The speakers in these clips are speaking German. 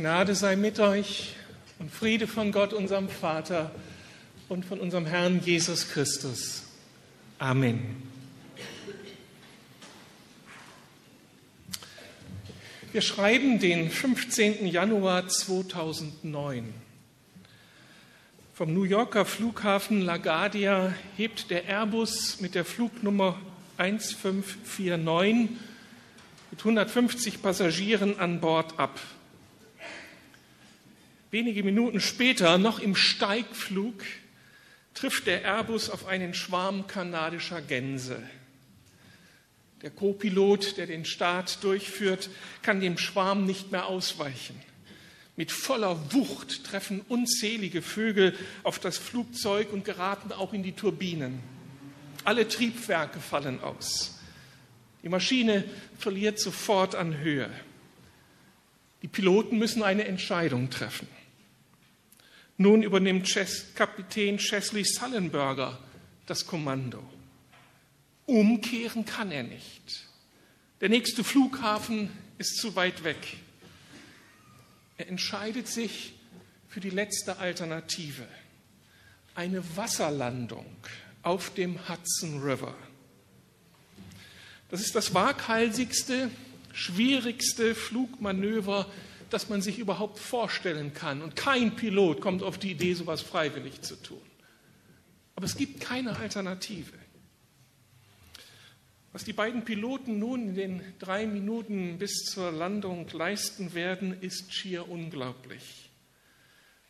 Gnade sei mit euch und Friede von Gott, unserem Vater und von unserem Herrn Jesus Christus. Amen. Wir schreiben den 15. Januar 2009. Vom New Yorker Flughafen LaGuardia hebt der Airbus mit der Flugnummer 1549 mit 150 Passagieren an Bord ab. Wenige Minuten später, noch im Steigflug, trifft der Airbus auf einen Schwarm kanadischer Gänse. Der Co-Pilot, der den Start durchführt, kann dem Schwarm nicht mehr ausweichen. Mit voller Wucht treffen unzählige Vögel auf das Flugzeug und geraten auch in die Turbinen. Alle Triebwerke fallen aus. Die Maschine verliert sofort an Höhe. Die Piloten müssen eine Entscheidung treffen. Nun übernimmt Chess, Kapitän Chesley Sullenberger das Kommando. Umkehren kann er nicht. Der nächste Flughafen ist zu weit weg. Er entscheidet sich für die letzte Alternative, eine Wasserlandung auf dem Hudson River. Das ist das waghalsigste, schwierigste Flugmanöver, das man sich überhaupt vorstellen kann. Und kein Pilot kommt auf die Idee, sowas freiwillig zu tun. Aber es gibt keine Alternative. Was die beiden Piloten nun in den drei Minuten bis zur Landung leisten werden, ist schier unglaublich.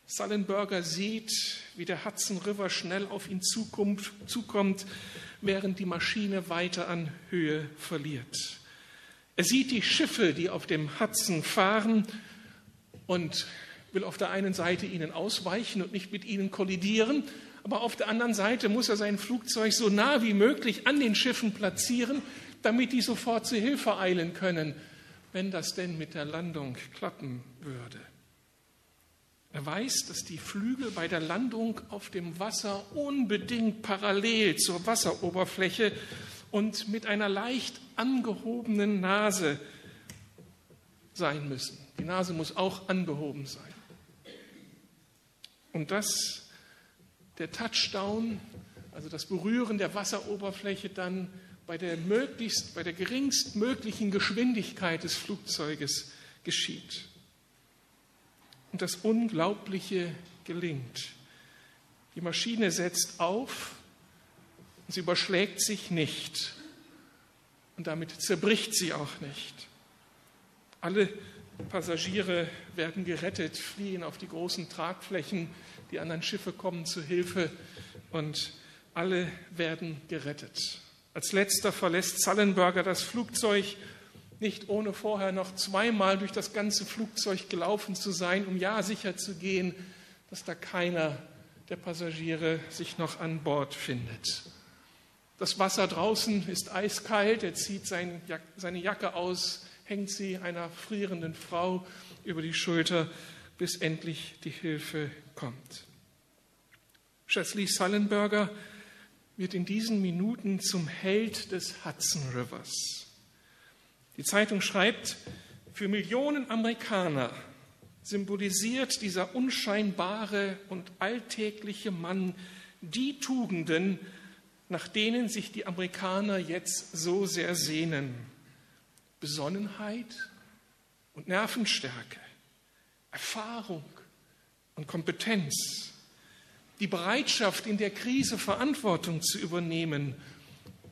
Sullenberger sieht, wie der Hudson River schnell auf ihn zukommt, zukommt, während die Maschine weiter an Höhe verliert. Er sieht die Schiffe, die auf dem Hudson fahren und will auf der einen Seite ihnen ausweichen und nicht mit ihnen kollidieren, aber auf der anderen Seite muss er sein Flugzeug so nah wie möglich an den Schiffen platzieren, damit die sofort zu Hilfe eilen können, wenn das denn mit der Landung klappen würde. Er weiß, dass die Flügel bei der Landung auf dem Wasser unbedingt parallel zur Wasseroberfläche und mit einer leicht angehobenen Nase sein müssen. Die Nase muss auch angehoben sein. Und dass der Touchdown, also das Berühren der Wasseroberfläche dann bei der möglichst, bei der geringstmöglichen Geschwindigkeit des Flugzeuges geschieht. Und das Unglaubliche gelingt. Die Maschine setzt auf und sie überschlägt sich nicht. Und damit zerbricht sie auch nicht. Alle Passagiere werden gerettet, fliehen auf die großen Tragflächen, die anderen Schiffe kommen zu Hilfe und alle werden gerettet. Als letzter verlässt Zallenberger das Flugzeug nicht ohne vorher noch zweimal durch das ganze Flugzeug gelaufen zu sein, um ja sicher zu gehen, dass da keiner der Passagiere sich noch an Bord findet. Das Wasser draußen ist eiskalt, er zieht seine Jacke aus, hängt sie einer frierenden Frau über die Schulter, bis endlich die Hilfe kommt. Chesley Sullenberger wird in diesen Minuten zum Held des Hudson Rivers. Die Zeitung schreibt, für Millionen Amerikaner symbolisiert dieser unscheinbare und alltägliche Mann die Tugenden, nach denen sich die Amerikaner jetzt so sehr sehnen. Besonnenheit und Nervenstärke, Erfahrung und Kompetenz, die Bereitschaft, in der Krise Verantwortung zu übernehmen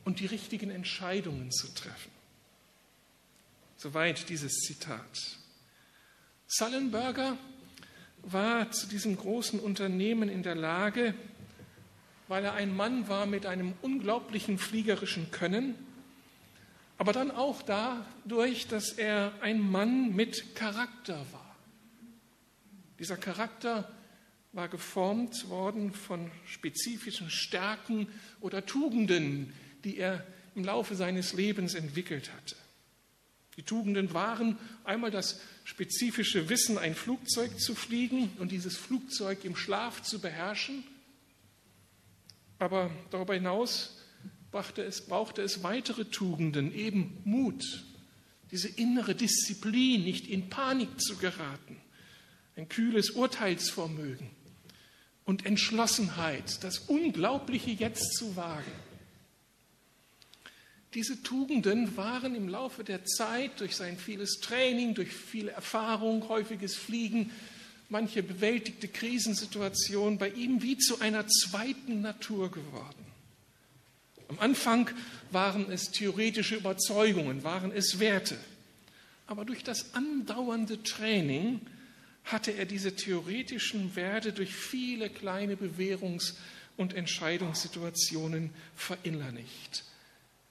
und die richtigen Entscheidungen zu treffen. Soweit dieses Zitat. Sullenberger war zu diesem großen Unternehmen in der Lage, weil er ein Mann war mit einem unglaublichen fliegerischen Können, aber dann auch dadurch, dass er ein Mann mit Charakter war. Dieser Charakter war geformt worden von spezifischen Stärken oder Tugenden, die er im Laufe seines Lebens entwickelt hatte. Die Tugenden waren einmal das spezifische Wissen, ein Flugzeug zu fliegen und dieses Flugzeug im Schlaf zu beherrschen. Aber darüber hinaus brauchte es, brauchte es weitere Tugenden, eben Mut, diese innere Disziplin, nicht in Panik zu geraten, ein kühles Urteilsvermögen und Entschlossenheit, das Unglaubliche jetzt zu wagen. Diese Tugenden waren im Laufe der Zeit durch sein vieles Training, durch viele Erfahrung, häufiges Fliegen, manche bewältigte Krisensituation bei ihm wie zu einer zweiten Natur geworden. Am Anfang waren es theoretische Überzeugungen, waren es Werte. Aber durch das andauernde Training hatte er diese theoretischen Werte durch viele kleine Bewährungs- und Entscheidungssituationen verinnerlicht.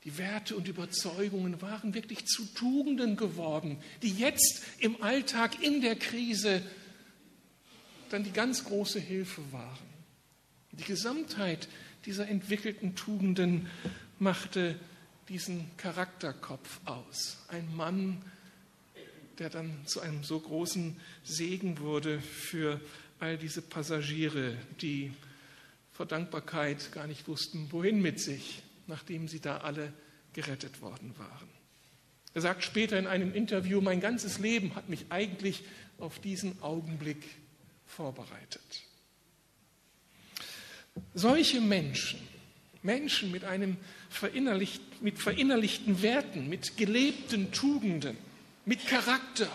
Die Werte und Überzeugungen waren wirklich zu Tugenden geworden, die jetzt im Alltag in der Krise dann die ganz große Hilfe waren. Die Gesamtheit dieser entwickelten Tugenden machte diesen Charakterkopf aus. Ein Mann, der dann zu einem so großen Segen wurde für all diese Passagiere, die vor Dankbarkeit gar nicht wussten, wohin mit sich, nachdem sie da alle gerettet worden waren. Er sagt später in einem Interview, mein ganzes Leben hat mich eigentlich auf diesen Augenblick vorbereitet. Solche Menschen, Menschen mit, einem verinnerlicht, mit verinnerlichten Werten, mit gelebten Tugenden, mit Charakter,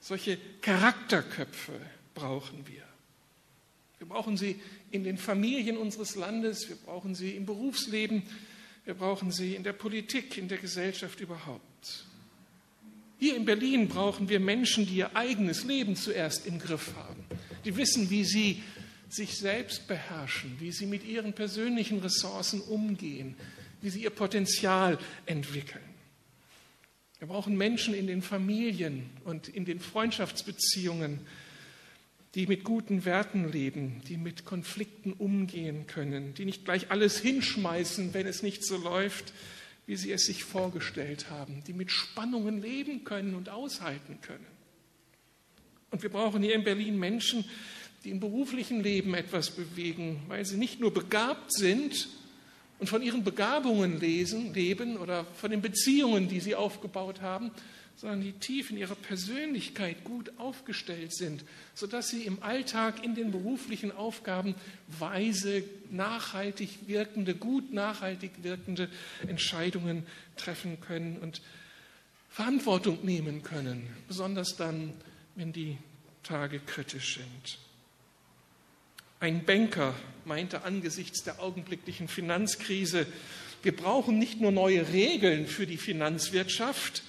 solche Charakterköpfe brauchen wir. Wir brauchen sie in den Familien unseres Landes, wir brauchen sie im Berufsleben, wir brauchen sie in der Politik, in der Gesellschaft überhaupt. Hier in Berlin brauchen wir Menschen, die ihr eigenes Leben zuerst im Griff haben, die wissen, wie sie sich selbst beherrschen, wie sie mit ihren persönlichen Ressourcen umgehen, wie sie ihr Potenzial entwickeln. Wir brauchen Menschen in den Familien und in den Freundschaftsbeziehungen, die mit guten Werten leben, die mit Konflikten umgehen können, die nicht gleich alles hinschmeißen, wenn es nicht so läuft, wie sie es sich vorgestellt haben, die mit Spannungen leben können und aushalten können. Und wir brauchen hier in Berlin Menschen, die im beruflichen Leben etwas bewegen, weil sie nicht nur begabt sind und von ihren Begabungen lesen, leben oder von den Beziehungen, die sie aufgebaut haben, sondern die tief in ihrer Persönlichkeit gut aufgestellt sind, sodass sie im Alltag in den beruflichen Aufgaben weise, nachhaltig wirkende, gut nachhaltig wirkende Entscheidungen treffen können und Verantwortung nehmen können, besonders dann, wenn die Tage kritisch sind. Ein Banker meinte angesichts der augenblicklichen Finanzkrise, wir brauchen nicht nur neue Regeln für die Finanzwirtschaft,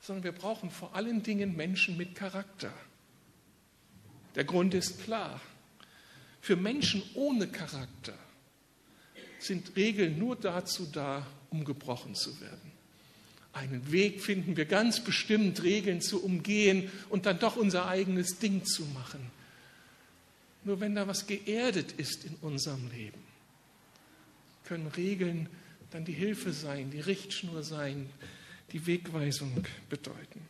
sondern wir brauchen vor allen Dingen Menschen mit Charakter. Der Grund ist klar. Für Menschen ohne Charakter sind Regeln nur dazu da, um gebrochen zu werden. Einen Weg finden wir ganz bestimmt, Regeln zu umgehen und dann doch unser eigenes Ding zu machen. Nur wenn da was geerdet ist in unserem Leben, können Regeln dann die Hilfe sein, die Richtschnur sein, die Wegweisung bedeuten.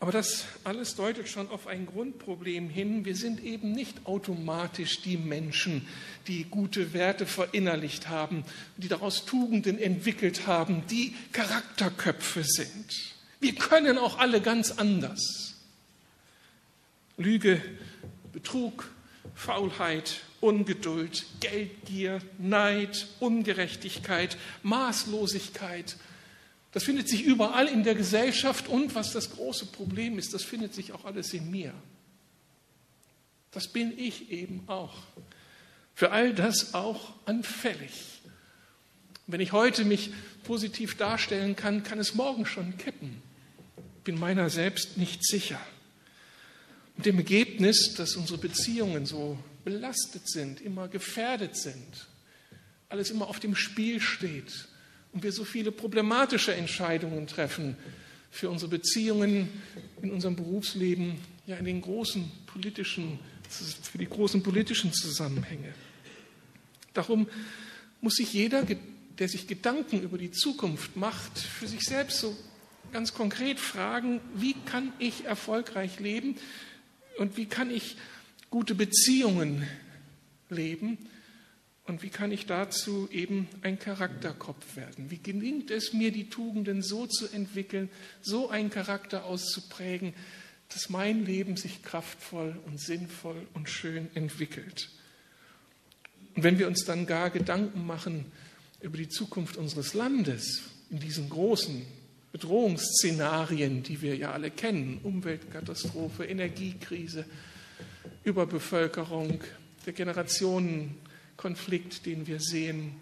Aber das alles deutet schon auf ein Grundproblem hin. Wir sind eben nicht automatisch die Menschen, die gute Werte verinnerlicht haben, die daraus Tugenden entwickelt haben, die Charakterköpfe sind. Wir können auch alle ganz anders. Lüge, Betrug, Faulheit, Ungeduld, Geldgier, Neid, Ungerechtigkeit, Maßlosigkeit, das findet sich überall in der Gesellschaft und was das große Problem ist, das findet sich auch alles in mir. Das bin ich eben auch. Für all das auch anfällig. Wenn ich heute mich positiv darstellen kann, kann es morgen schon kippen. Bin meiner selbst nicht sicher. Mit dem Ergebnis, dass unsere Beziehungen so belastet sind, immer gefährdet sind, alles immer auf dem Spiel steht, und wir so viele problematische Entscheidungen treffen für unsere Beziehungen in unserem Berufsleben, ja in den großen politischen, für die großen politischen Zusammenhänge. Darum muss sich jeder, der sich Gedanken über die Zukunft macht, für sich selbst so ganz konkret fragen, wie kann ich erfolgreich leben und wie kann ich gute Beziehungen leben und wie kann ich dazu eben ein Charakterkopf werden? Wie gelingt es mir, die Tugenden so zu entwickeln, so einen Charakter auszuprägen, dass mein Leben sich kraftvoll und sinnvoll und schön entwickelt. Und wenn wir uns dann gar Gedanken machen über die Zukunft unseres Landes in diesen großen Bedrohungsszenarien, die wir ja alle kennen, Umweltkatastrophe, Energiekrise, Überbevölkerung, der Generationenkonflikt, den wir sehen,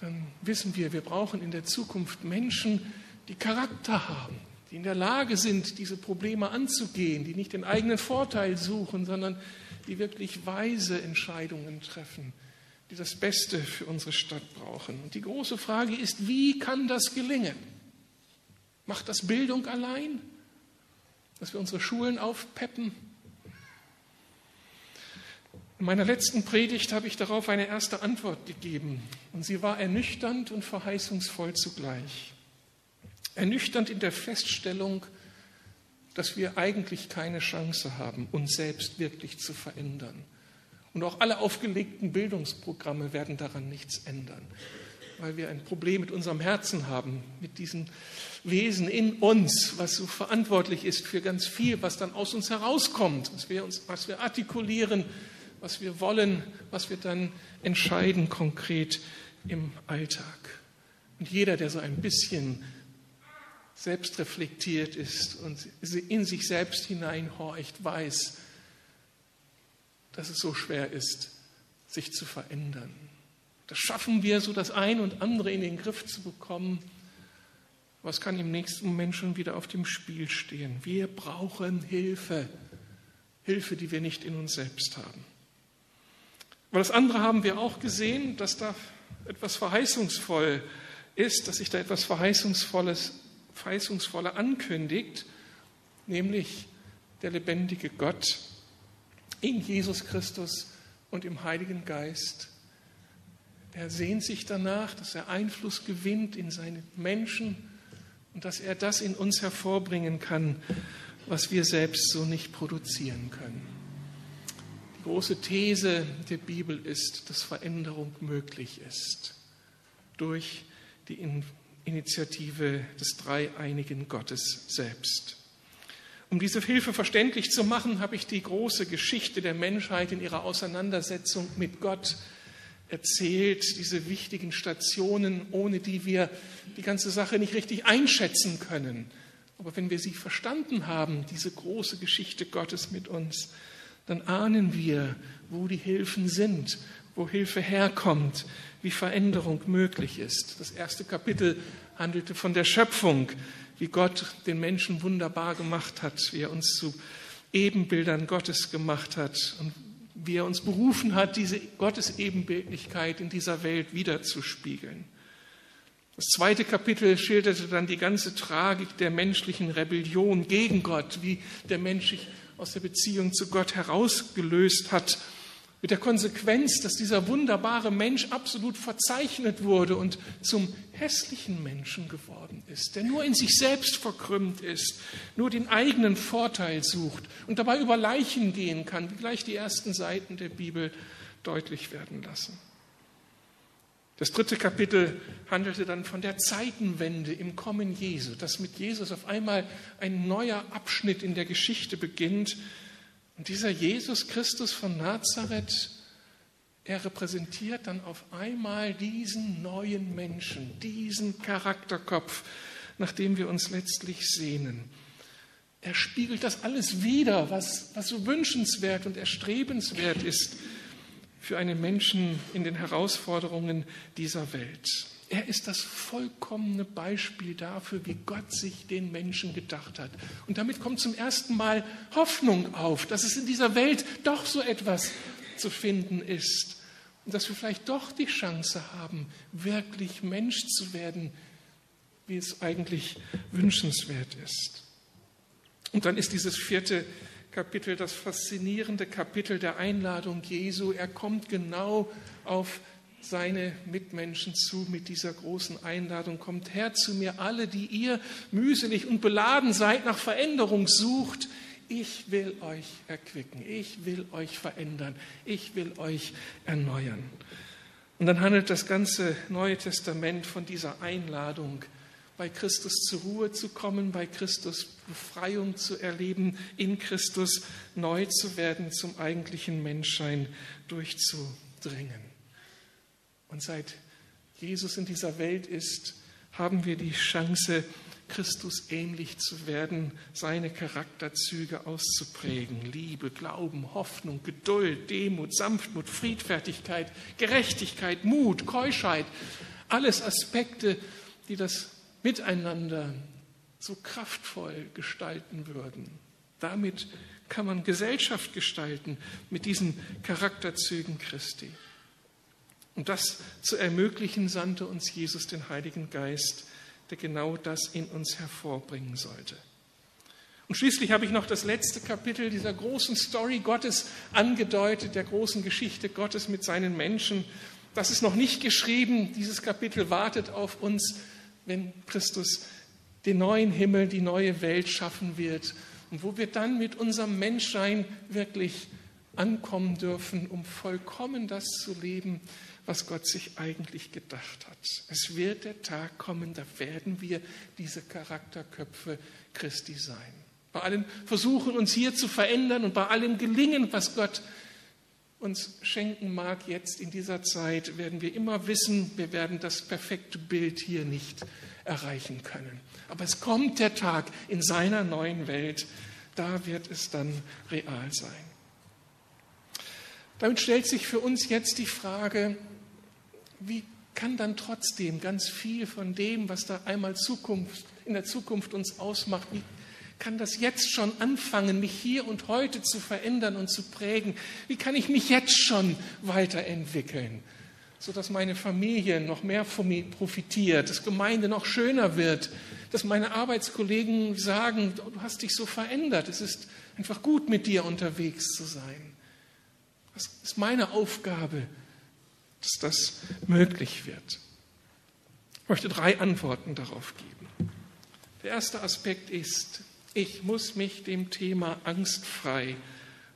dann wissen wir, wir brauchen in der Zukunft Menschen, die Charakter haben, die in der Lage sind, diese Probleme anzugehen, die nicht den eigenen Vorteil suchen, sondern die wirklich weise Entscheidungen treffen, die das Beste für unsere Stadt brauchen. Und die große Frage ist, wie kann das gelingen? Macht das Bildung allein? Dass wir unsere Schulen aufpeppen? In meiner letzten Predigt habe ich darauf eine erste Antwort gegeben und sie war ernüchternd und verheißungsvoll zugleich. Ernüchternd in der Feststellung, dass wir eigentlich keine Chance haben, uns selbst wirklich zu verändern. Und auch alle aufgelegten Bildungsprogramme werden daran nichts ändern, weil wir ein Problem mit unserem Herzen haben, mit diesem Wesen in uns, was so verantwortlich ist für ganz viel, was dann aus uns herauskommt, was wir, uns, was wir artikulieren, was wir wollen, was wir dann entscheiden konkret im Alltag. Und jeder, der so ein bisschen selbstreflektiert ist und in sich selbst hineinhorcht, weiß, dass es so schwer ist, sich zu verändern. Das schaffen wir, so das ein und andere in den Griff zu bekommen. Was kann im nächsten Moment schon wieder auf dem Spiel stehen? Wir brauchen Hilfe. Hilfe, die wir nicht in uns selbst haben. Aber das andere haben wir auch gesehen, dass da etwas verheißungsvoll ist, dass sich da etwas Verheißungsvolles Verheißungsvolle ankündigt, nämlich der lebendige Gott in Jesus Christus und im Heiligen Geist. Er sehnt sich danach, dass er Einfluss gewinnt in seine Menschen und dass er das in uns hervorbringen kann, was wir selbst so nicht produzieren können. Die große These der Bibel ist, dass Veränderung möglich ist durch die Initiative des dreieinigen Gottes selbst. Um diese Hilfe verständlich zu machen, habe ich die große Geschichte der Menschheit in ihrer Auseinandersetzung mit Gott erzählt, diese wichtigen Stationen, ohne die wir die ganze Sache nicht richtig einschätzen können. Aber wenn wir sie verstanden haben, diese große Geschichte Gottes mit uns, dann ahnen wir, wo die Hilfen sind, wo Hilfe herkommt, wie Veränderung möglich ist. Das erste Kapitel handelte von der Schöpfung, wie Gott den Menschen wunderbar gemacht hat, wie er uns zu Ebenbildern Gottes gemacht hat und wie er uns berufen hat, diese Gottesebenbildlichkeit in dieser Welt wiederzuspiegeln. Das zweite Kapitel schilderte dann die ganze Tragik der menschlichen Rebellion gegen Gott, wie der Mensch sich aus der Beziehung zu Gott herausgelöst hat mit der Konsequenz, dass dieser wunderbare Mensch absolut verzeichnet wurde und zum hässlichen Menschen geworden ist, der nur in sich selbst verkrümmt ist, nur den eigenen Vorteil sucht und dabei über Leichen gehen kann, wie gleich die ersten Seiten der Bibel deutlich werden lassen. Das dritte Kapitel handelte dann von der Zeitenwende im Kommen Jesu, dass mit Jesus auf einmal ein neuer Abschnitt in der Geschichte beginnt, und dieser Jesus Christus von Nazareth, er repräsentiert dann auf einmal diesen neuen Menschen, diesen Charakterkopf, nach dem wir uns letztlich sehnen. Er spiegelt das alles wider, was, was so wünschenswert und erstrebenswert ist für einen Menschen in den Herausforderungen dieser Welt. Er ist das vollkommene Beispiel dafür, wie Gott sich den Menschen gedacht hat. Und damit kommt zum ersten Mal Hoffnung auf, dass es in dieser Welt doch so etwas zu finden ist. Und dass wir vielleicht doch die Chance haben, wirklich Mensch zu werden, wie es eigentlich wünschenswert ist. Und dann ist dieses vierte Kapitel das faszinierende Kapitel der Einladung Jesu. Er kommt genau auf seine Mitmenschen zu mit dieser großen Einladung. Kommt her zu mir alle, die ihr mühselig und beladen seid, nach Veränderung sucht. Ich will euch erquicken, ich will euch verändern, ich will euch erneuern. Und dann handelt das ganze Neue Testament von dieser Einladung, bei Christus zur Ruhe zu kommen, bei Christus Befreiung zu erleben, in Christus neu zu werden, zum eigentlichen Menschsein durchzudringen. Und seit Jesus in dieser Welt ist, haben wir die Chance, Christus ähnlich zu werden, seine Charakterzüge auszuprägen. Liebe, Glauben, Hoffnung, Geduld, Demut, Sanftmut, Friedfertigkeit, Gerechtigkeit, Mut, Keuschheit. Alles Aspekte, die das Miteinander so kraftvoll gestalten würden. Damit kann man Gesellschaft gestalten mit diesen Charakterzügen Christi. Um das zu ermöglichen, sandte uns Jesus den Heiligen Geist, der genau das in uns hervorbringen sollte. Und schließlich habe ich noch das letzte Kapitel dieser großen Story Gottes angedeutet, der großen Geschichte Gottes mit seinen Menschen. Das ist noch nicht geschrieben. Dieses Kapitel wartet auf uns, wenn Christus den neuen Himmel, die neue Welt schaffen wird und wo wir dann mit unserem Menschsein wirklich ankommen dürfen, um vollkommen das zu leben, was Gott sich eigentlich gedacht hat. Es wird der Tag kommen, da werden wir diese Charakterköpfe Christi sein. Bei allen Versuchen, uns hier zu verändern und bei allem Gelingen, was Gott uns schenken mag jetzt in dieser Zeit, werden wir immer wissen, wir werden das perfekte Bild hier nicht erreichen können. Aber es kommt der Tag in seiner neuen Welt, da wird es dann real sein. Damit stellt sich für uns jetzt die Frage, wie kann dann trotzdem ganz viel von dem, was da einmal Zukunft, in der Zukunft uns ausmacht, wie kann das jetzt schon anfangen, mich hier und heute zu verändern und zu prägen? Wie kann ich mich jetzt schon weiterentwickeln, sodass meine Familie noch mehr von mir profitiert, dass Gemeinde noch schöner wird, dass meine Arbeitskollegen sagen, du hast dich so verändert, es ist einfach gut, mit dir unterwegs zu sein. Das ist meine Aufgabe, dass das möglich wird. Ich möchte drei Antworten darauf geben. Der erste Aspekt ist, ich muss mich dem Thema angstfrei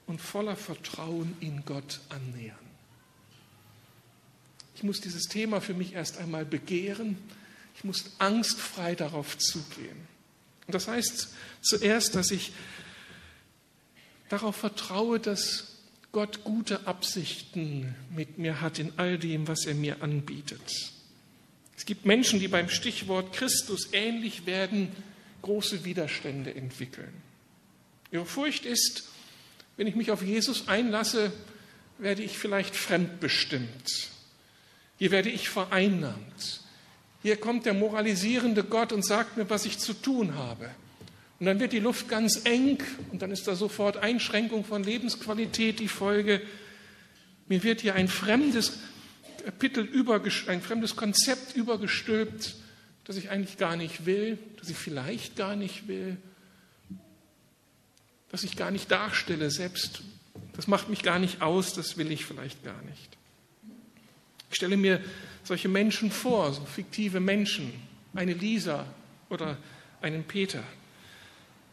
und voller Vertrauen in Gott annähern. Ich muss dieses Thema für mich erst einmal begehren. Ich muss angstfrei darauf zugehen. Und das heißt zuerst, dass ich darauf vertraue, dass Gott gute Absichten mit mir hat in all dem, was er mir anbietet. Es gibt Menschen, die beim Stichwort Christus ähnlich werden, große Widerstände entwickeln. Ihre Furcht ist, wenn ich mich auf Jesus einlasse, werde ich vielleicht fremdbestimmt. Hier werde ich vereinnahmt. Hier kommt der moralisierende Gott und sagt mir, was ich zu tun habe. Und dann wird die Luft ganz eng und dann ist da sofort Einschränkung von Lebensqualität die Folge. Mir wird hier ein fremdes Kapitel, ein fremdes Konzept übergestülpt, das ich eigentlich gar nicht will, das ich vielleicht gar nicht will, das ich gar nicht darstelle, selbst das macht mich gar nicht aus, das will ich vielleicht gar nicht. Ich stelle mir solche Menschen vor, so fiktive Menschen, eine Lisa oder einen Peter.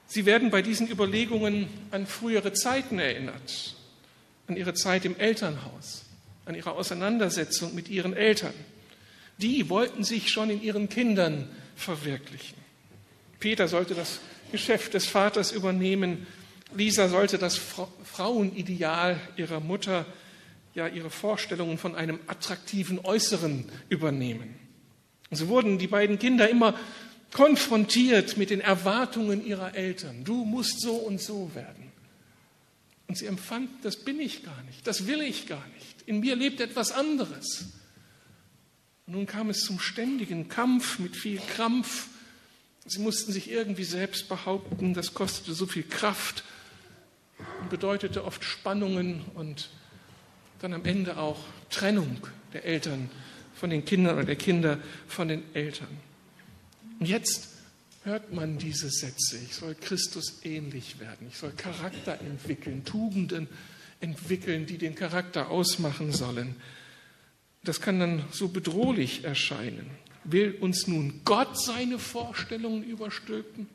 Sie werden bei diesen Überlegungen an frühere Zeiten erinnert, an ihre Zeit im Elternhaus, an ihre Auseinandersetzung mit ihren Eltern. Die wollten sich schon in ihren Kindern verwirklichen. Peter sollte das Geschäft des Vaters übernehmen. Lisa sollte das Frauenideal ihrer Mutter, ja ihre Vorstellungen von einem attraktiven Äußeren übernehmen. So wurden die beiden Kinder immer konfrontiert mit den Erwartungen ihrer Eltern. Du musst so und so werden. Und sie empfanden, das bin ich gar nicht, das will ich gar nicht. In mir lebt etwas anderes. Und nun kam es zum ständigen Kampf mit viel Krampf. Sie mussten sich irgendwie selbst behaupten, das kostete so viel Kraft und bedeutete oft Spannungen und dann am Ende auch Trennung der Eltern von den Kindern oder der Kinder von den Eltern. Und jetzt hört man diese Sätze. Ich soll Christus ähnlich werden. Ich soll Charakter entwickeln, Tugenden entwickeln, die den Charakter ausmachen sollen. Das kann dann so bedrohlich erscheinen. Will uns nun Gott seine Vorstellungen überstülpen?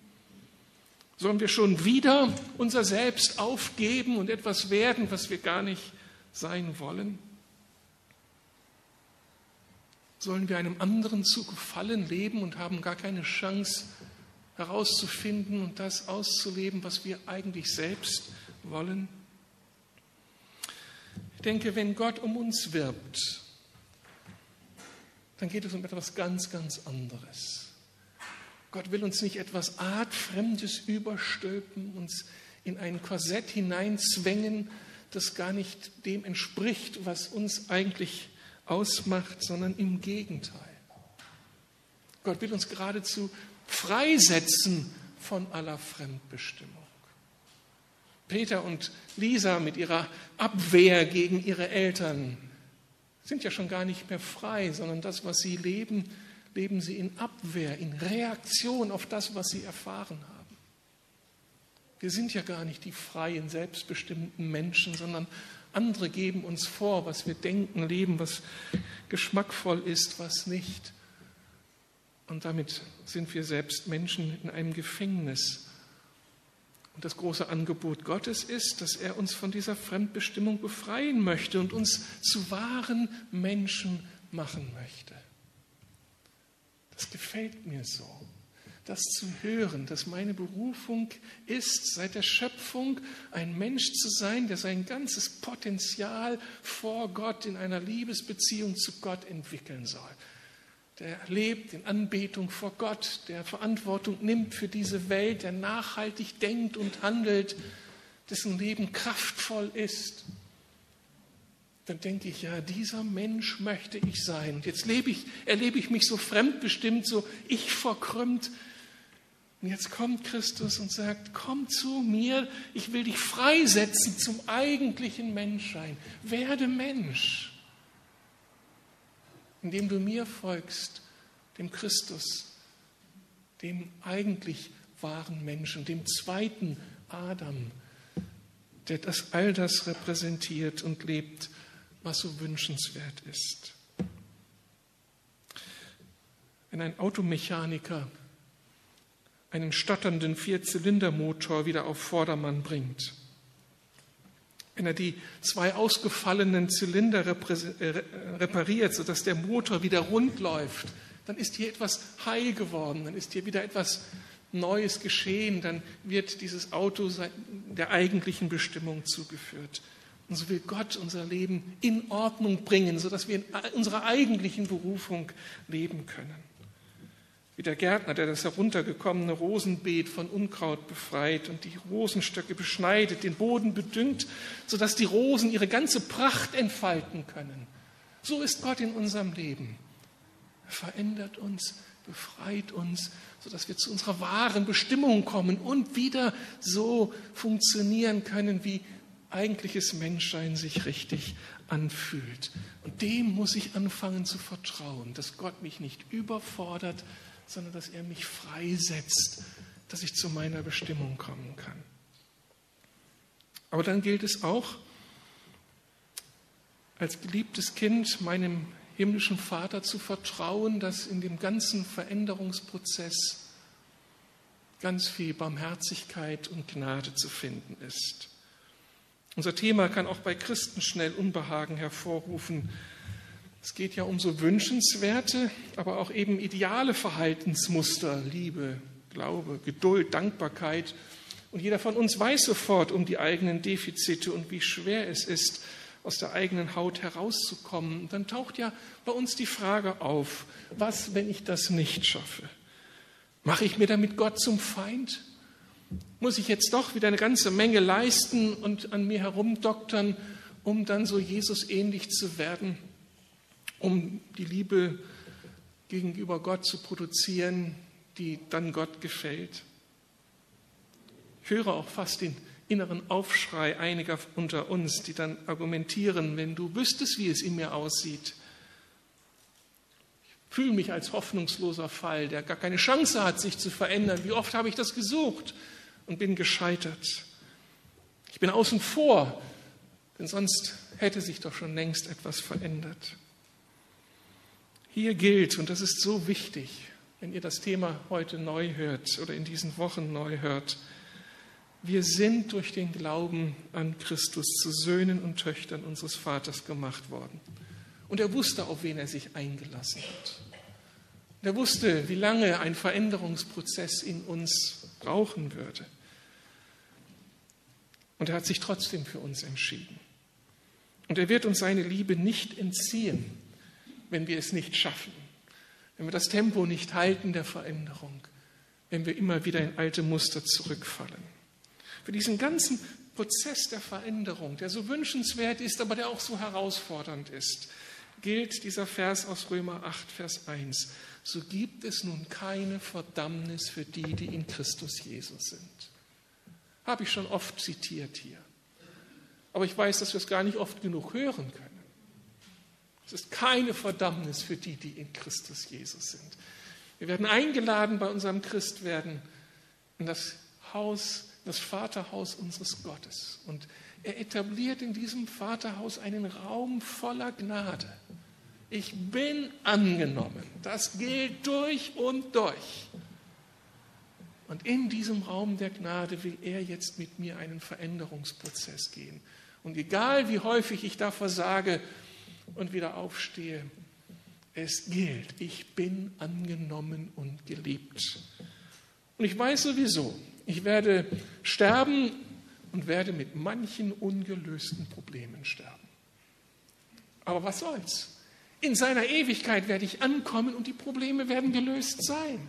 Sollen wir schon wieder unser Selbst aufgeben und etwas werden, was wir gar nicht sein wollen? Sollen wir einem anderen zu gefallen leben und haben gar keine Chance herauszufinden und das auszuleben, was wir eigentlich selbst wollen? Ich denke, wenn Gott um uns wirbt, dann geht es um etwas ganz, ganz anderes. Gott will uns nicht etwas Artfremdes überstülpen, uns in ein Korsett hineinzwängen, das gar nicht dem entspricht, was uns eigentlich ausmacht, sondern im Gegenteil. Gott will uns geradezu freisetzen von aller Fremdbestimmung. Peter und Lisa mit ihrer Abwehr gegen ihre Eltern sind ja schon gar nicht mehr frei, sondern das, was sie leben, leben sie in Abwehr, in Reaktion auf das, was sie erfahren haben. Wir sind ja gar nicht die freien, selbstbestimmten Menschen, sondern andere geben uns vor, was wir denken, leben, was geschmackvoll ist, was nicht. Und damit sind wir selbst Menschen in einem Gefängnis. Und das große Angebot Gottes ist, dass er uns von dieser Fremdbestimmung befreien möchte und uns zu wahren Menschen machen möchte. Das gefällt mir so das zu hören, dass meine Berufung ist, seit der Schöpfung ein Mensch zu sein, der sein ganzes Potenzial vor Gott in einer Liebesbeziehung zu Gott entwickeln soll. Der lebt in Anbetung vor Gott, der Verantwortung nimmt für diese Welt, der nachhaltig denkt und handelt, dessen Leben kraftvoll ist. Dann denke ich, ja, dieser Mensch möchte ich sein. Jetzt lebe ich, erlebe ich mich so fremdbestimmt, so ich verkrümmt, und jetzt kommt Christus und sagt, komm zu mir, ich will dich freisetzen zum eigentlichen Menschsein. Werde Mensch, indem du mir folgst, dem Christus, dem eigentlich wahren Menschen, dem zweiten Adam, der das, all das repräsentiert und lebt, was so wünschenswert ist. Wenn ein Automechaniker einen stotternden Vierzylindermotor wieder auf Vordermann bringt. Wenn er die zwei ausgefallenen Zylinder äh, repariert, sodass der Motor wieder rund läuft, dann ist hier etwas heil geworden, dann ist hier wieder etwas Neues geschehen, dann wird dieses Auto der eigentlichen Bestimmung zugeführt. Und so will Gott unser Leben in Ordnung bringen, sodass wir in unserer eigentlichen Berufung leben können wie der Gärtner, der das heruntergekommene Rosenbeet von Unkraut befreit und die Rosenstöcke beschneidet, den Boden bedüngt, sodass die Rosen ihre ganze Pracht entfalten können. So ist Gott in unserem Leben. Er verändert uns, befreit uns, sodass wir zu unserer wahren Bestimmung kommen und wieder so funktionieren können, wie eigentliches Menschsein sich richtig anfühlt. Und dem muss ich anfangen zu vertrauen, dass Gott mich nicht überfordert, sondern dass er mich freisetzt, dass ich zu meiner Bestimmung kommen kann. Aber dann gilt es auch, als geliebtes Kind meinem himmlischen Vater zu vertrauen, dass in dem ganzen Veränderungsprozess ganz viel Barmherzigkeit und Gnade zu finden ist. Unser Thema kann auch bei Christen schnell Unbehagen hervorrufen, es geht ja um so wünschenswerte, aber auch eben ideale Verhaltensmuster, Liebe, Glaube, Geduld, Dankbarkeit. Und jeder von uns weiß sofort um die eigenen Defizite und wie schwer es ist, aus der eigenen Haut herauszukommen. Und dann taucht ja bei uns die Frage auf, was, wenn ich das nicht schaffe? Mache ich mir damit Gott zum Feind? Muss ich jetzt doch wieder eine ganze Menge leisten und an mir herumdoktern, um dann so Jesus ähnlich zu werden? Um die Liebe gegenüber Gott zu produzieren, die dann Gott gefällt. Ich höre auch fast den inneren Aufschrei einiger unter uns, die dann argumentieren, wenn du wüsstest, wie es in mir aussieht. Ich fühle mich als hoffnungsloser Fall, der gar keine Chance hat, sich zu verändern. Wie oft habe ich das gesucht und bin gescheitert. Ich bin außen vor, denn sonst hätte sich doch schon längst etwas verändert. Hier gilt, und das ist so wichtig, wenn ihr das Thema heute neu hört oder in diesen Wochen neu hört, wir sind durch den Glauben an Christus zu Söhnen und Töchtern unseres Vaters gemacht worden. Und er wusste, auf wen er sich eingelassen hat. Er wusste, wie lange ein Veränderungsprozess in uns brauchen würde. Und er hat sich trotzdem für uns entschieden. Und er wird uns seine Liebe nicht entziehen, wenn wir es nicht schaffen, wenn wir das Tempo nicht halten der Veränderung, wenn wir immer wieder in alte Muster zurückfallen. Für diesen ganzen Prozess der Veränderung, der so wünschenswert ist, aber der auch so herausfordernd ist, gilt dieser Vers aus Römer 8, Vers 1. So gibt es nun keine Verdammnis für die, die in Christus Jesus sind. Habe ich schon oft zitiert hier. Aber ich weiß, dass wir es gar nicht oft genug hören können. Es ist keine Verdammnis für die, die in Christus Jesus sind. Wir werden eingeladen bei unserem Christwerden in das Haus, das Vaterhaus unseres Gottes. Und er etabliert in diesem Vaterhaus einen Raum voller Gnade. Ich bin angenommen. Das gilt durch und durch. Und in diesem Raum der Gnade will er jetzt mit mir einen Veränderungsprozess gehen. Und egal wie häufig ich da versage und wieder aufstehe, es gilt, ich bin angenommen und geliebt. Und ich weiß sowieso, ich werde sterben und werde mit manchen ungelösten Problemen sterben. Aber was soll's? In seiner Ewigkeit werde ich ankommen und die Probleme werden gelöst sein.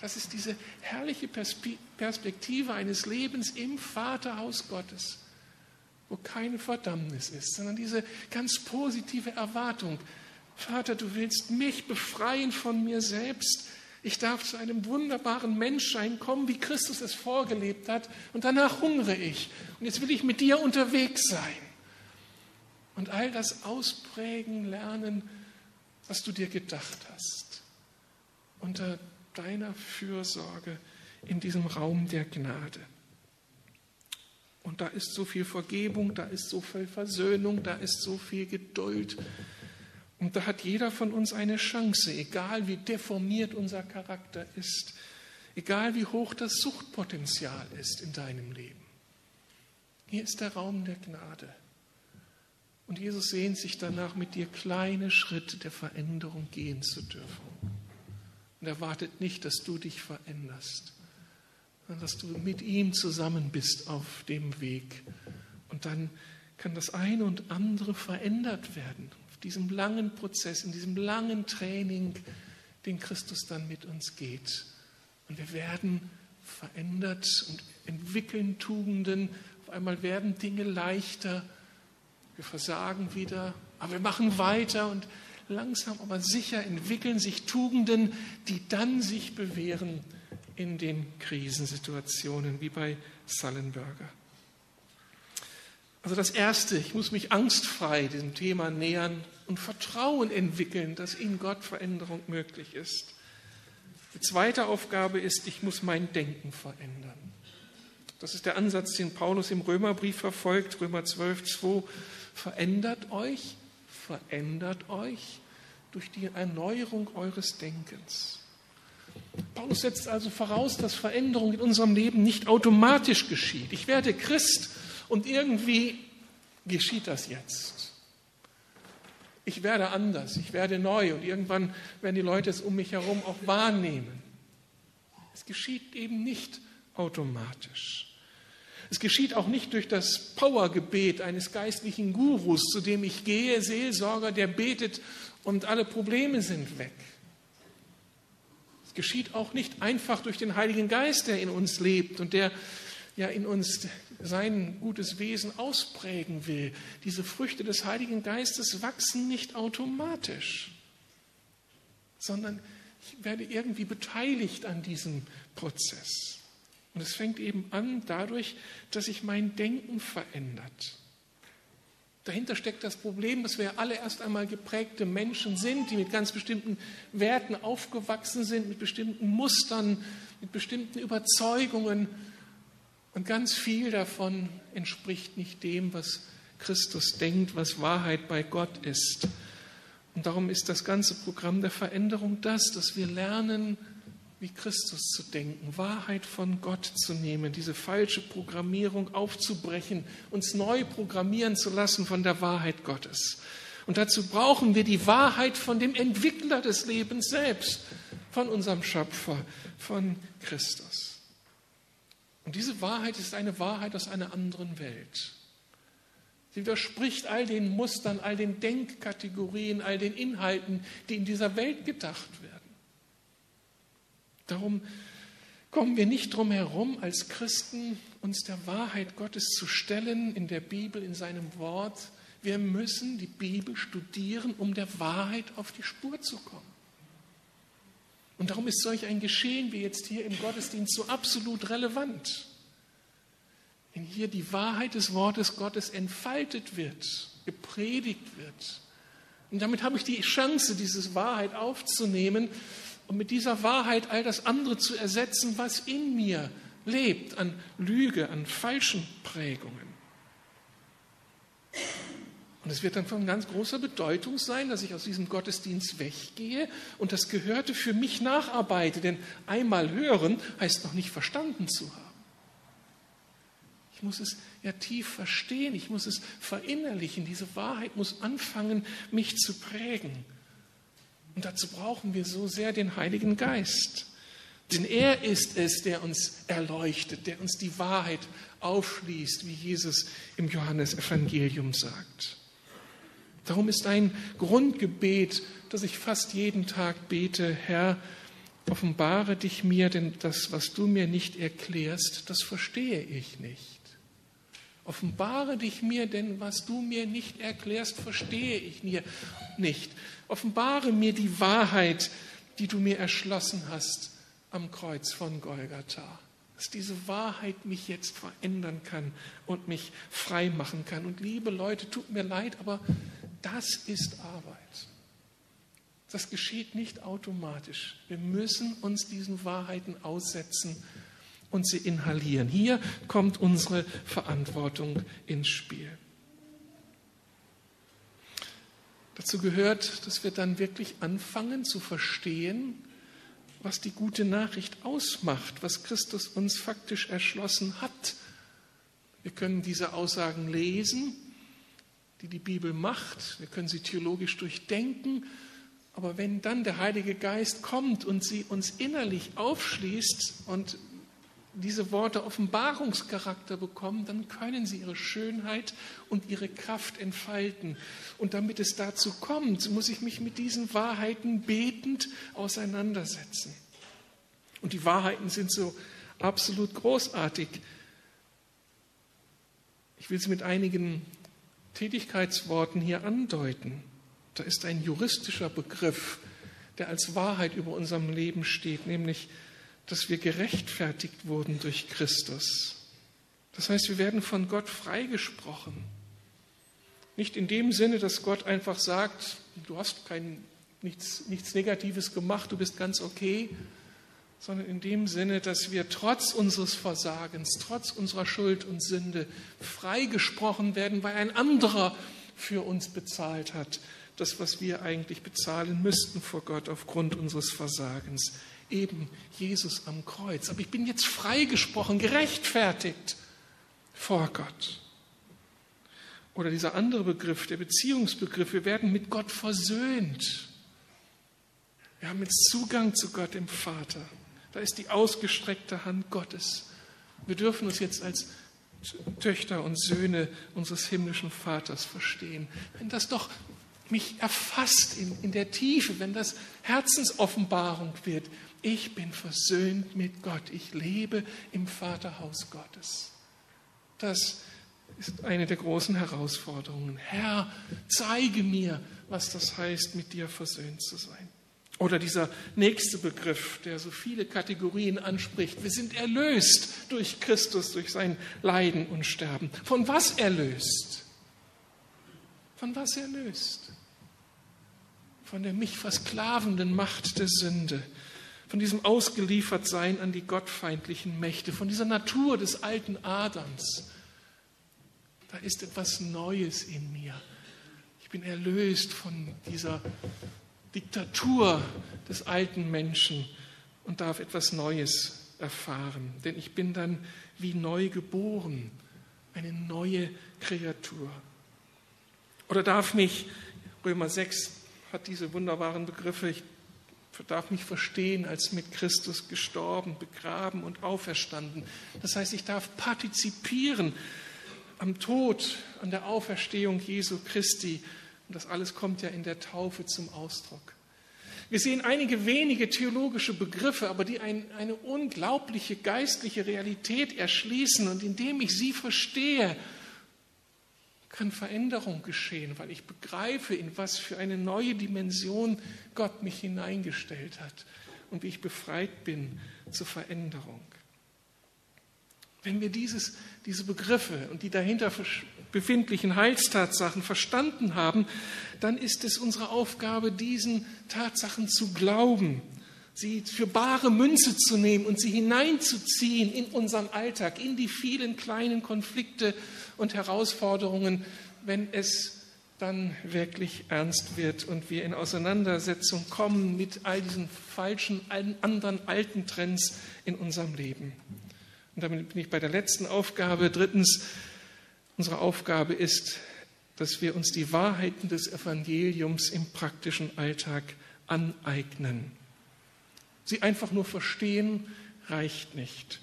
Das ist diese herrliche Perspektive eines Lebens im Vaterhaus Gottes, wo keine Verdammnis ist, sondern diese ganz positive Erwartung. Vater, du willst mich befreien von mir selbst. Ich darf zu einem wunderbaren Menschsein kommen, wie Christus es vorgelebt hat, und danach hungere ich. Und jetzt will ich mit dir unterwegs sein. Und all das ausprägen, lernen, was du dir gedacht hast. Unter deiner Fürsorge in diesem Raum der Gnade. Und da ist so viel Vergebung, da ist so viel Versöhnung, da ist so viel Geduld. Und da hat jeder von uns eine Chance, egal wie deformiert unser Charakter ist, egal wie hoch das Suchtpotenzial ist in deinem Leben. Hier ist der Raum der Gnade. Und Jesus sehnt sich danach, mit dir kleine Schritte der Veränderung gehen zu dürfen und erwartet nicht, dass du dich veränderst, sondern dass du mit ihm zusammen bist auf dem Weg. Und dann kann das eine und andere verändert werden, auf diesem langen Prozess, in diesem langen Training, den Christus dann mit uns geht. Und wir werden verändert und entwickeln Tugenden. Auf einmal werden Dinge leichter. Wir versagen wieder, aber wir machen weiter und langsam aber sicher entwickeln sich Tugenden, die dann sich bewähren in den Krisensituationen, wie bei Sullenberger. Also das Erste, ich muss mich angstfrei diesem Thema nähern und Vertrauen entwickeln, dass in Gott Veränderung möglich ist. Die zweite Aufgabe ist, ich muss mein Denken verändern. Das ist der Ansatz, den Paulus im Römerbrief verfolgt, Römer 12, 2. Verändert euch, verändert euch durch die Erneuerung eures Denkens. Paulus setzt also voraus, dass Veränderung in unserem Leben nicht automatisch geschieht. Ich werde Christ und irgendwie geschieht das jetzt. Ich werde anders, ich werde neu und irgendwann werden die Leute es um mich herum auch wahrnehmen. Es geschieht eben nicht automatisch. Es geschieht auch nicht durch das Powergebet eines geistlichen Gurus, zu dem ich gehe, Seelsorger, der betet und alle Probleme sind weg. Es geschieht auch nicht einfach durch den Heiligen Geist, der in uns lebt und der ja in uns sein gutes Wesen ausprägen will. Diese Früchte des Heiligen Geistes wachsen nicht automatisch, sondern ich werde irgendwie beteiligt an diesem Prozess. Und es fängt eben an dadurch, dass sich mein Denken verändert. Dahinter steckt das Problem, dass wir alle erst einmal geprägte Menschen sind, die mit ganz bestimmten Werten aufgewachsen sind, mit bestimmten Mustern, mit bestimmten Überzeugungen. Und ganz viel davon entspricht nicht dem, was Christus denkt, was Wahrheit bei Gott ist. Und darum ist das ganze Programm der Veränderung das, dass wir lernen, wie Christus zu denken, Wahrheit von Gott zu nehmen, diese falsche Programmierung aufzubrechen, uns neu programmieren zu lassen von der Wahrheit Gottes. Und dazu brauchen wir die Wahrheit von dem Entwickler des Lebens selbst, von unserem Schöpfer, von Christus. Und diese Wahrheit ist eine Wahrheit aus einer anderen Welt. Sie widerspricht all den Mustern, all den Denkkategorien, all den Inhalten, die in dieser Welt gedacht werden. Darum kommen wir nicht drum herum, als Christen uns der Wahrheit Gottes zu stellen in der Bibel, in seinem Wort. Wir müssen die Bibel studieren, um der Wahrheit auf die Spur zu kommen. Und darum ist solch ein Geschehen wie jetzt hier im Gottesdienst so absolut relevant. Wenn hier die Wahrheit des Wortes Gottes entfaltet wird, gepredigt wird. Und damit habe ich die Chance, diese Wahrheit aufzunehmen und mit dieser Wahrheit all das andere zu ersetzen, was in mir lebt, an Lüge, an falschen Prägungen. Und es wird dann von ganz großer Bedeutung sein, dass ich aus diesem Gottesdienst weggehe und das Gehörte für mich nacharbeite. Denn einmal hören heißt noch nicht verstanden zu haben. Ich muss es ja tief verstehen, ich muss es verinnerlichen. Diese Wahrheit muss anfangen, mich zu prägen. Und dazu brauchen wir so sehr den Heiligen Geist. Denn er ist es, der uns erleuchtet, der uns die Wahrheit aufschließt, wie Jesus im Johannesevangelium sagt. Darum ist ein Grundgebet, das ich fast jeden Tag bete, Herr, offenbare dich mir, denn das, was du mir nicht erklärst, das verstehe ich nicht. Offenbare dich mir, denn was du mir nicht erklärst, verstehe ich mir nicht. Offenbare mir die Wahrheit, die du mir erschlossen hast am Kreuz von Golgatha. Dass diese Wahrheit mich jetzt verändern kann und mich frei machen kann. Und liebe Leute, tut mir leid, aber das ist Arbeit. Das geschieht nicht automatisch. Wir müssen uns diesen Wahrheiten aussetzen und sie inhalieren. Hier kommt unsere Verantwortung ins Spiel. Dazu gehört, dass wir dann wirklich anfangen zu verstehen, was die gute Nachricht ausmacht, was Christus uns faktisch erschlossen hat. Wir können diese Aussagen lesen, die die Bibel macht, wir können sie theologisch durchdenken, aber wenn dann der Heilige Geist kommt und sie uns innerlich aufschließt und diese Worte Offenbarungscharakter bekommen, dann können sie ihre Schönheit und ihre Kraft entfalten. Und damit es dazu kommt, muss ich mich mit diesen Wahrheiten betend auseinandersetzen. Und die Wahrheiten sind so absolut großartig. Ich will sie mit einigen Tätigkeitsworten hier andeuten. Da ist ein juristischer Begriff, der als Wahrheit über unserem Leben steht, nämlich dass wir gerechtfertigt wurden durch Christus. Das heißt, wir werden von Gott freigesprochen. Nicht in dem Sinne, dass Gott einfach sagt, du hast kein, nichts, nichts Negatives gemacht, du bist ganz okay, sondern in dem Sinne, dass wir trotz unseres Versagens, trotz unserer Schuld und Sünde freigesprochen werden, weil ein anderer für uns bezahlt hat, das, was wir eigentlich bezahlen müssten vor Gott aufgrund unseres Versagens eben Jesus am Kreuz. Aber ich bin jetzt freigesprochen, gerechtfertigt vor Gott. Oder dieser andere Begriff, der Beziehungsbegriff, wir werden mit Gott versöhnt. Wir haben jetzt Zugang zu Gott dem Vater. Da ist die ausgestreckte Hand Gottes. Wir dürfen uns jetzt als Töchter und Söhne unseres himmlischen Vaters verstehen. Wenn das doch mich erfasst in, in der Tiefe, wenn das Herzensoffenbarung wird, ich bin versöhnt mit Gott. Ich lebe im Vaterhaus Gottes. Das ist eine der großen Herausforderungen. Herr, zeige mir, was das heißt, mit dir versöhnt zu sein. Oder dieser nächste Begriff, der so viele Kategorien anspricht. Wir sind erlöst durch Christus, durch sein Leiden und Sterben. Von was erlöst? Von was erlöst? Von der mich versklavenden Macht der Sünde von diesem Ausgeliefertsein an die gottfeindlichen Mächte, von dieser Natur des alten Adams. Da ist etwas Neues in mir. Ich bin erlöst von dieser Diktatur des alten Menschen und darf etwas Neues erfahren. Denn ich bin dann wie neu geboren, eine neue Kreatur. Oder darf mich Römer 6 hat diese wunderbaren Begriffe. Ich darf mich verstehen als mit Christus gestorben, begraben und auferstanden. Das heißt, ich darf partizipieren am Tod, an der Auferstehung Jesu Christi. Und das alles kommt ja in der Taufe zum Ausdruck. Wir sehen einige wenige theologische Begriffe, aber die ein, eine unglaubliche geistliche Realität erschließen. Und indem ich sie verstehe, kann Veränderung geschehen, weil ich begreife, in was für eine neue Dimension Gott mich hineingestellt hat und wie ich befreit bin zur Veränderung. Wenn wir dieses, diese Begriffe und die dahinter befindlichen Heilstatsachen verstanden haben, dann ist es unsere Aufgabe, diesen Tatsachen zu glauben, sie für bare Münze zu nehmen und sie hineinzuziehen in unseren Alltag, in die vielen kleinen Konflikte und Herausforderungen, wenn es dann wirklich ernst wird und wir in Auseinandersetzung kommen mit all diesen falschen, anderen alten Trends in unserem Leben. Und damit bin ich bei der letzten Aufgabe. Drittens, unsere Aufgabe ist, dass wir uns die Wahrheiten des Evangeliums im praktischen Alltag aneignen. Sie einfach nur verstehen reicht nicht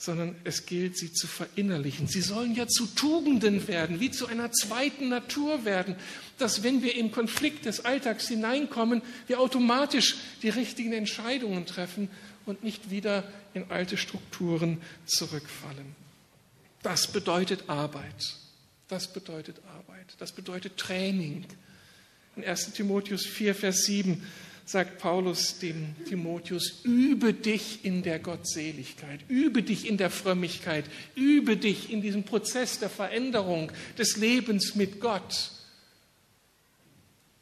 sondern es gilt, sie zu verinnerlichen. Sie sollen ja zu Tugenden werden, wie zu einer zweiten Natur werden, dass wenn wir im Konflikt des Alltags hineinkommen, wir automatisch die richtigen Entscheidungen treffen und nicht wieder in alte Strukturen zurückfallen. Das bedeutet Arbeit. Das bedeutet Arbeit. Das bedeutet Training. In 1 Timotheus 4, Vers 7 sagt Paulus dem Timotheus, übe dich in der Gottseligkeit, übe dich in der Frömmigkeit, übe dich in diesem Prozess der Veränderung des Lebens mit Gott.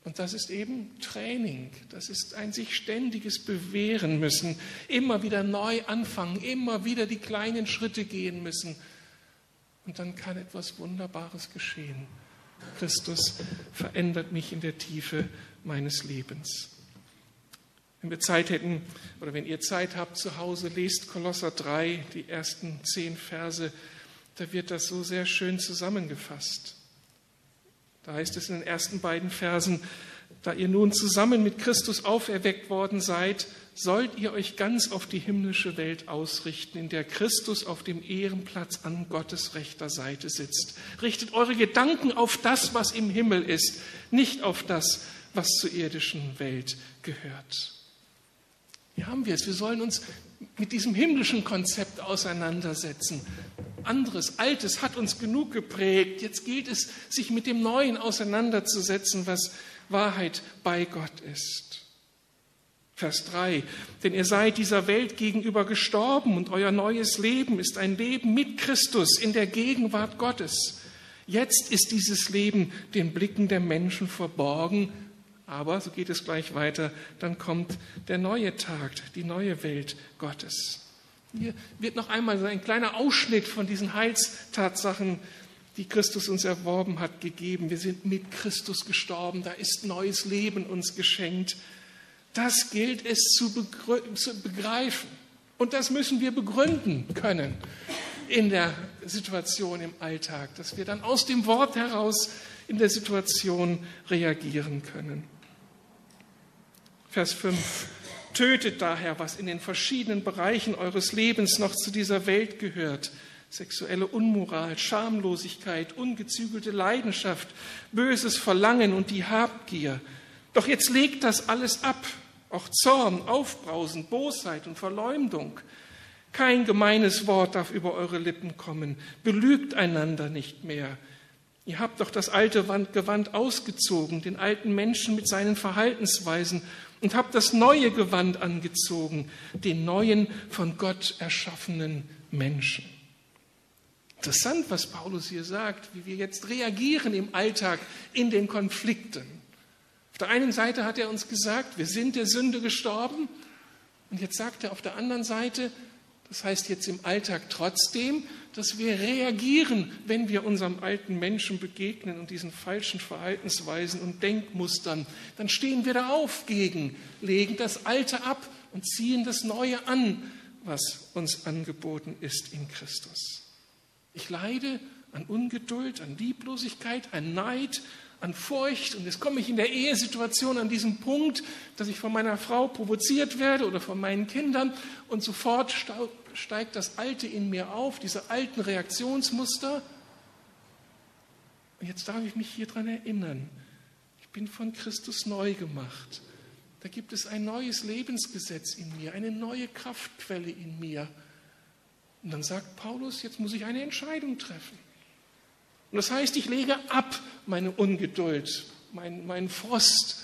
Und das ist eben Training, das ist ein sich ständiges Bewähren müssen, immer wieder neu anfangen, immer wieder die kleinen Schritte gehen müssen. Und dann kann etwas Wunderbares geschehen. Christus verändert mich in der Tiefe meines Lebens. Wenn wir Zeit hätten oder wenn ihr Zeit habt zu Hause, lest Kolosser 3, die ersten zehn Verse, da wird das so sehr schön zusammengefasst. Da heißt es in den ersten beiden Versen, da ihr nun zusammen mit Christus auferweckt worden seid, sollt ihr euch ganz auf die himmlische Welt ausrichten, in der Christus auf dem Ehrenplatz an Gottes rechter Seite sitzt. Richtet eure Gedanken auf das, was im Himmel ist, nicht auf das, was zur irdischen Welt gehört. Hier haben wir es. Wir sollen uns mit diesem himmlischen Konzept auseinandersetzen. Anderes, Altes hat uns genug geprägt. Jetzt gilt es, sich mit dem Neuen auseinanderzusetzen, was Wahrheit bei Gott ist. Vers 3. Denn ihr seid dieser Welt gegenüber gestorben und euer neues Leben ist ein Leben mit Christus in der Gegenwart Gottes. Jetzt ist dieses Leben den Blicken der Menschen verborgen, aber, so geht es gleich weiter, dann kommt der neue Tag, die neue Welt Gottes. Hier wird noch einmal ein kleiner Ausschnitt von diesen Heilstatsachen, die Christus uns erworben hat, gegeben. Wir sind mit Christus gestorben, da ist neues Leben uns geschenkt. Das gilt es zu, begreifen. Und das müssen wir begründen können in der Situation im Alltag, dass wir dann aus dem Wort heraus in der Situation reagieren können. Vers 5. Tötet daher, was in den verschiedenen Bereichen eures Lebens noch zu dieser Welt gehört. Sexuelle Unmoral, Schamlosigkeit, ungezügelte Leidenschaft, böses Verlangen und die Habgier. Doch jetzt legt das alles ab, auch Zorn, Aufbrausen, Bosheit und Verleumdung. Kein gemeines Wort darf über eure Lippen kommen. Belügt einander nicht mehr. Ihr habt doch das alte Gewand ausgezogen, den alten Menschen mit seinen Verhaltensweisen und habt das neue Gewand angezogen, den neuen von Gott erschaffenen Menschen. Interessant, was Paulus hier sagt, wie wir jetzt reagieren im Alltag in den Konflikten. Auf der einen Seite hat er uns gesagt, wir sind der Sünde gestorben. Und jetzt sagt er auf der anderen Seite, das heißt jetzt im Alltag trotzdem, dass wir reagieren, wenn wir unserem alten Menschen begegnen und diesen falschen Verhaltensweisen und Denkmustern. Dann stehen wir da auf gegen, legen das Alte ab und ziehen das Neue an, was uns angeboten ist in Christus. Ich leide an Ungeduld, an Lieblosigkeit, an Neid, an Furcht und jetzt komme ich in der Ehesituation an diesem Punkt, dass ich von meiner Frau provoziert werde oder von meinen Kindern und sofort steigt das Alte in mir auf, diese alten Reaktionsmuster. Und jetzt darf ich mich hier dran erinnern. Ich bin von Christus neu gemacht. Da gibt es ein neues Lebensgesetz in mir, eine neue Kraftquelle in mir. Und dann sagt Paulus, jetzt muss ich eine Entscheidung treffen. Und das heißt, ich lege ab meine Ungeduld, meinen mein Frost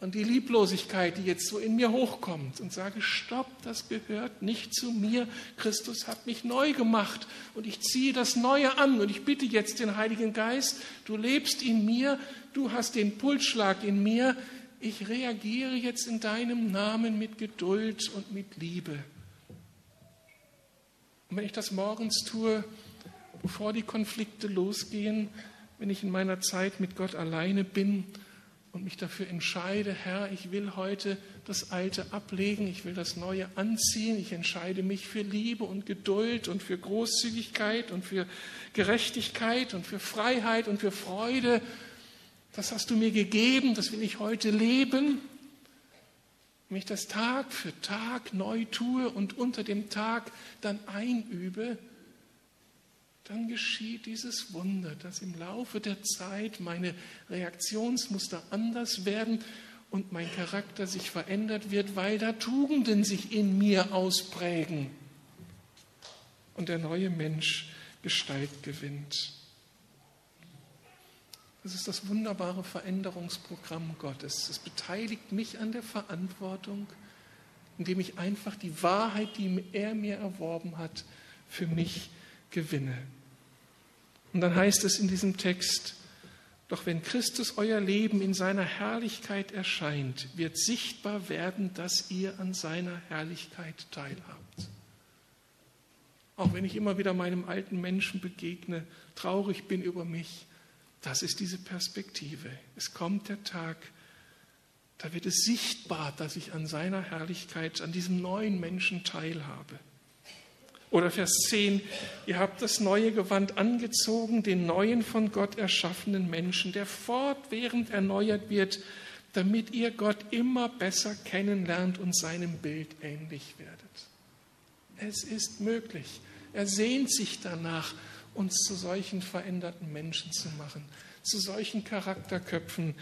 und die Lieblosigkeit, die jetzt so in mir hochkommt und sage, stopp, das gehört nicht zu mir. Christus hat mich neu gemacht und ich ziehe das Neue an und ich bitte jetzt den Heiligen Geist, du lebst in mir, du hast den Pulsschlag in mir, ich reagiere jetzt in deinem Namen mit Geduld und mit Liebe. Und wenn ich das morgens tue, bevor die Konflikte losgehen, wenn ich in meiner Zeit mit Gott alleine bin und mich dafür entscheide, Herr, ich will heute das Alte ablegen, ich will das Neue anziehen, ich entscheide mich für Liebe und Geduld und für Großzügigkeit und für Gerechtigkeit und für Freiheit und für Freude. Das hast du mir gegeben, das will ich heute leben. Wenn ich das Tag für Tag neu tue und unter dem Tag dann einübe, dann geschieht dieses Wunder, dass im Laufe der Zeit meine Reaktionsmuster anders werden und mein Charakter sich verändert wird, weil da Tugenden sich in mir ausprägen und der neue Mensch Gestalt gewinnt. Das ist das wunderbare Veränderungsprogramm Gottes. Es beteiligt mich an der Verantwortung, indem ich einfach die Wahrheit, die er mir erworben hat, für mich gewinne. Und dann heißt es in diesem Text, doch wenn Christus euer Leben in seiner Herrlichkeit erscheint, wird sichtbar werden, dass ihr an seiner Herrlichkeit teilhabt. Auch wenn ich immer wieder meinem alten Menschen begegne, traurig bin über mich, das ist diese Perspektive. Es kommt der Tag, da wird es sichtbar, dass ich an seiner Herrlichkeit, an diesem neuen Menschen teilhabe. Oder Vers 10, ihr habt das neue Gewand angezogen, den neuen von Gott erschaffenen Menschen, der fortwährend erneuert wird, damit ihr Gott immer besser kennenlernt und seinem Bild ähnlich werdet. Es ist möglich. Er sehnt sich danach, uns zu solchen veränderten Menschen zu machen, zu solchen Charakterköpfen,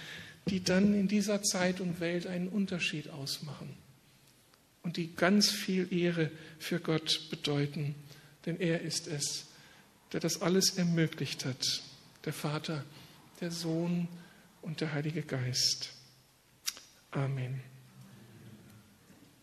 die dann in dieser Zeit und Welt einen Unterschied ausmachen und die ganz viel Ehre für Gott bedeuten, denn er ist es, der das alles ermöglicht hat, der Vater, der Sohn und der Heilige Geist. Amen.